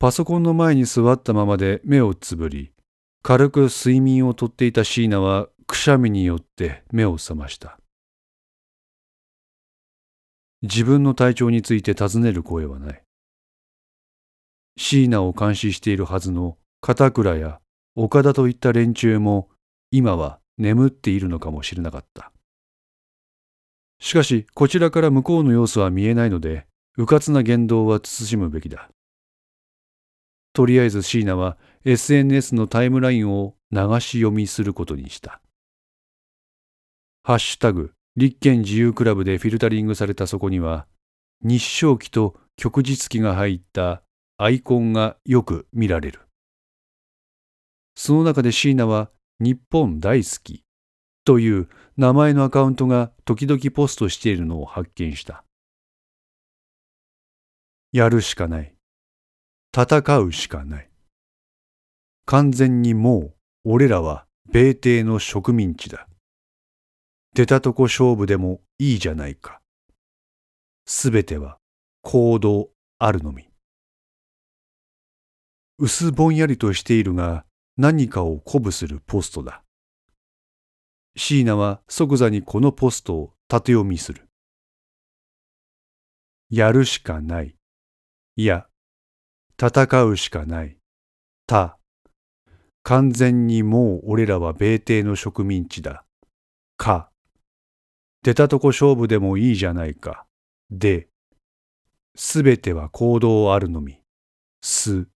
パソコンの前に座ったままで目をつぶり、軽く睡眠をとっていた椎名はくしゃみによって目を覚ました。自分の体調について尋ねる声はない。椎名を監視しているはずの片倉や岡田といった連中も今は眠っているのかもしれなかった。しかしこちらから向こうの様子は見えないので、迂闊な言動は慎むべきだ。とりあえず椎名は SNS のタイムラインを流し読みすることにした。ハッシュタグ、立憲自由クラブでフィルタリングされたそこには、日照期と旭日記が入ったアイコンがよく見られる。その中で椎名は日本大好きという名前のアカウントが時々ポストしているのを発見した。やるしかない。戦うしかない。完全にもう俺らは米帝の植民地だ。出たとこ勝負でもいいじゃないか。すべては行動あるのみ。薄ぼんやりとしているが何かを鼓舞するポストだ。椎名は即座にこのポストを縦読みする。やるしかない。いや、戦うしかない。た。完全にもう俺らは米帝の植民地だ。か。出たとこ勝負でもいいじゃないか。で。すべては行動あるのみ。す。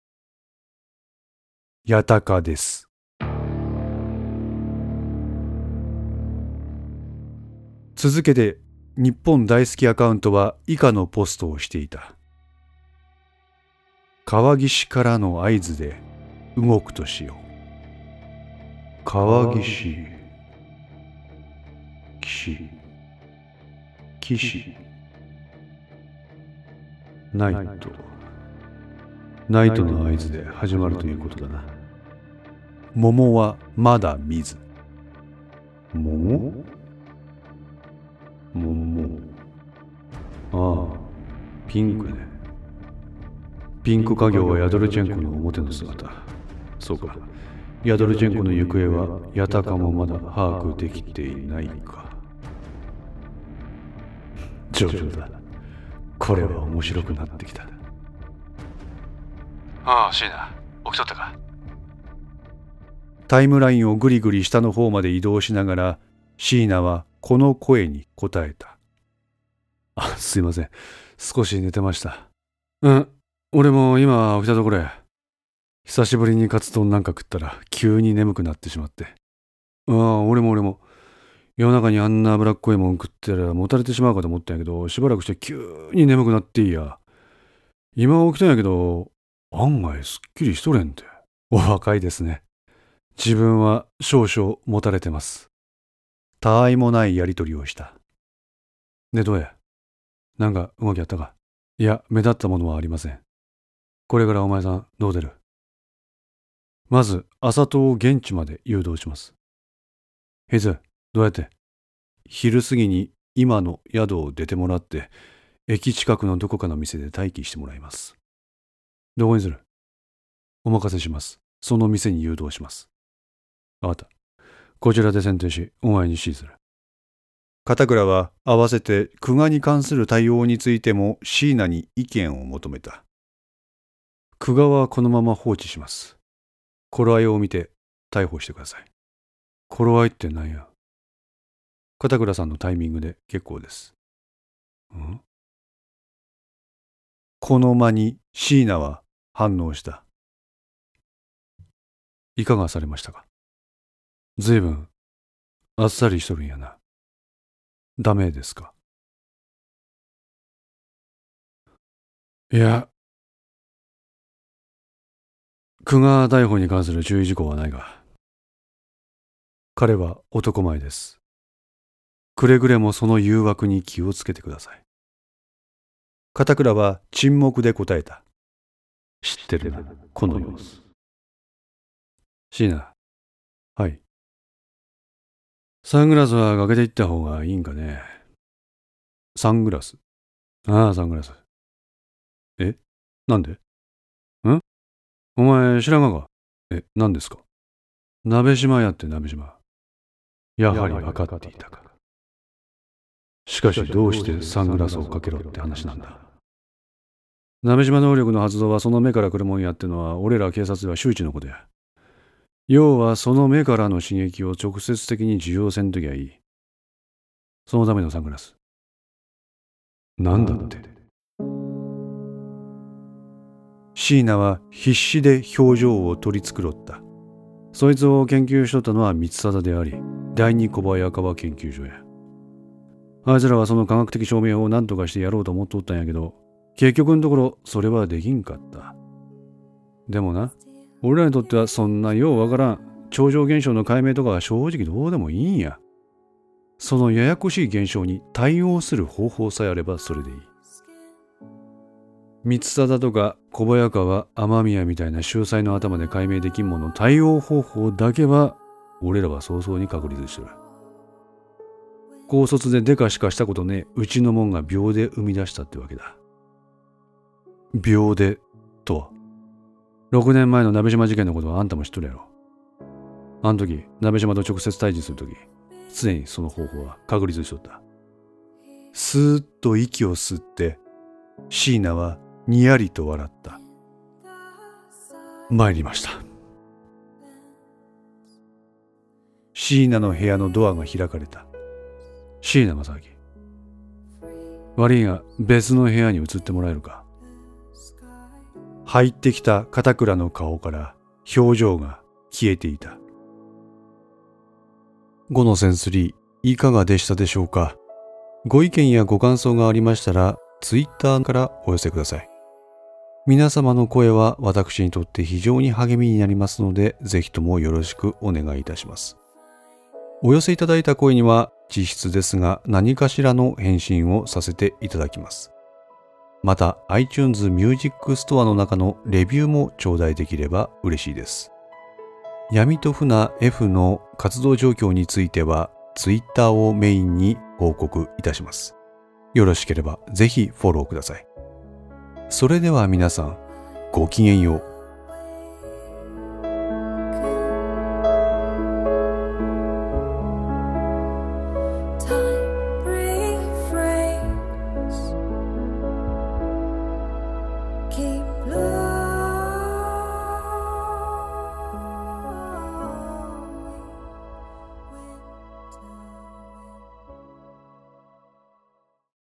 やたかです。続けて日本大好きアカウントは以下のポストをしていた。川岸からの合図で動くとしよう。川岸、岸、岸、ナイト。ナイトの合図で始まるということだな。桃はまだ見ず。桃？桃。ああ、ピンクね。ピンク家業はヤドルチェンコの表の姿。そうか。ヤドルチェンコの行方はヤタカもまだ把握できていないか。上々だ。これは面白くなってきた。ああ、シーナ、起きとったか？タイムラインをぐりぐり下の方まで移動しながら、椎名はこの声に答えた。あ、すいません。少し寝てました。うん、俺も今起きたところや。久しぶりにカツ丼なんか食ったら急に眠くなってしまって。ああ、俺も俺も。夜中にあんな脂っこいもん食ったらもたれてしまうかと思ったんやけど、しばらくして急に眠くなっていいや。今起きたんやけど、案外すっきりしとれんて。お若いですね。自分は少々もたれてます。たわいもないやりとりをした。で、どうや？なんか動きあったか？いや、目立ったものはありません。これからお前さん、どう出る？まず、朝戸を現地まで誘導します。ヘズ、どうやって？昼過ぎに今の宿を出てもらって、駅近くのどこかの店で待機してもらいます。どこにするお任せします。その店に誘導します。わかった。こちらで選定し、お前に指示する。片倉は合わせて久我に関する対応についても椎名に意見を求めた。久我はこのまま放置します。頃合いを見て逮捕してください。頃合いって何や？片倉さんのタイミングで結構です。ん？この間に椎名は反応した。いかがされましたか？ずいぶんあっさりしとるんやな。ダメですか？いや、久我逮捕に関する注意事項はないが、彼は男前です。くれぐれもその誘惑に気をつけてください。片倉は沈黙で答えた。知ってるな、この様子。椎名。はい。サングラスはかけていった方がいいんかね。サングラス。ああ、サングラス。え？なんで？ん？お前知らんがか？え、何ですか？鍋島やって鍋島。やはり分かっていたか。しかしどうしてサングラスをかけろって話なんだ？鍋島能力の発動はその目から来るもんやってのは俺ら警察では周知のことや。要はその目からの刺激を直接的に受容せんときゃいい。そのためのサングラス。なんだって？椎名は必死で表情を取り繕った。そいつを研究しとったのは三貞であり、第二小早川研究所や。あいつらはその科学的証明を何とかしてやろうと思っとったんやけど、結局のところそれはできんかった。でもな、俺らにとってはそんなようわからん超常現象の解明とかは正直どうでもいいんや。そのややこしい現象に対応する方法さえあればそれでいい。三貞とか小早川雨宮みたいな秀才の頭で解明できんもの対応方法だけは俺らは早々に確立してる。高卒でデカしかしたことねうちのもんが秒で生み出したってわけだ。秒でとは？6年前の鍋島事件のことはあんたも知っとるやろ。あの時、鍋島と直接対峙する時、常にその方法は確立しとった。スーッと息を吸って、椎名はにやりと笑った。参りました。椎名の部屋のドアが開かれた。椎名正明。悪いが別の部屋に移ってもらえるか。入ってきた片倉の顔から表情が消えていた。5のセンスリー、いかがでしたでしょうか？ご意見やご感想がありましたら、ツイッターからお寄せください。皆様の声は私にとって非常に励みになりますので、ぜひともよろしくお願いいたします。お寄せいただいた声には、実質ですが何かしらの返信をさせていただきます。また iTunes Music Store の中のレビューも頂戴できれば嬉しいです。闇と船 F の活動状況については Twitter をメインに報告いたします。よろしければぜひフォローください。それでは皆さん、ごきげんよう。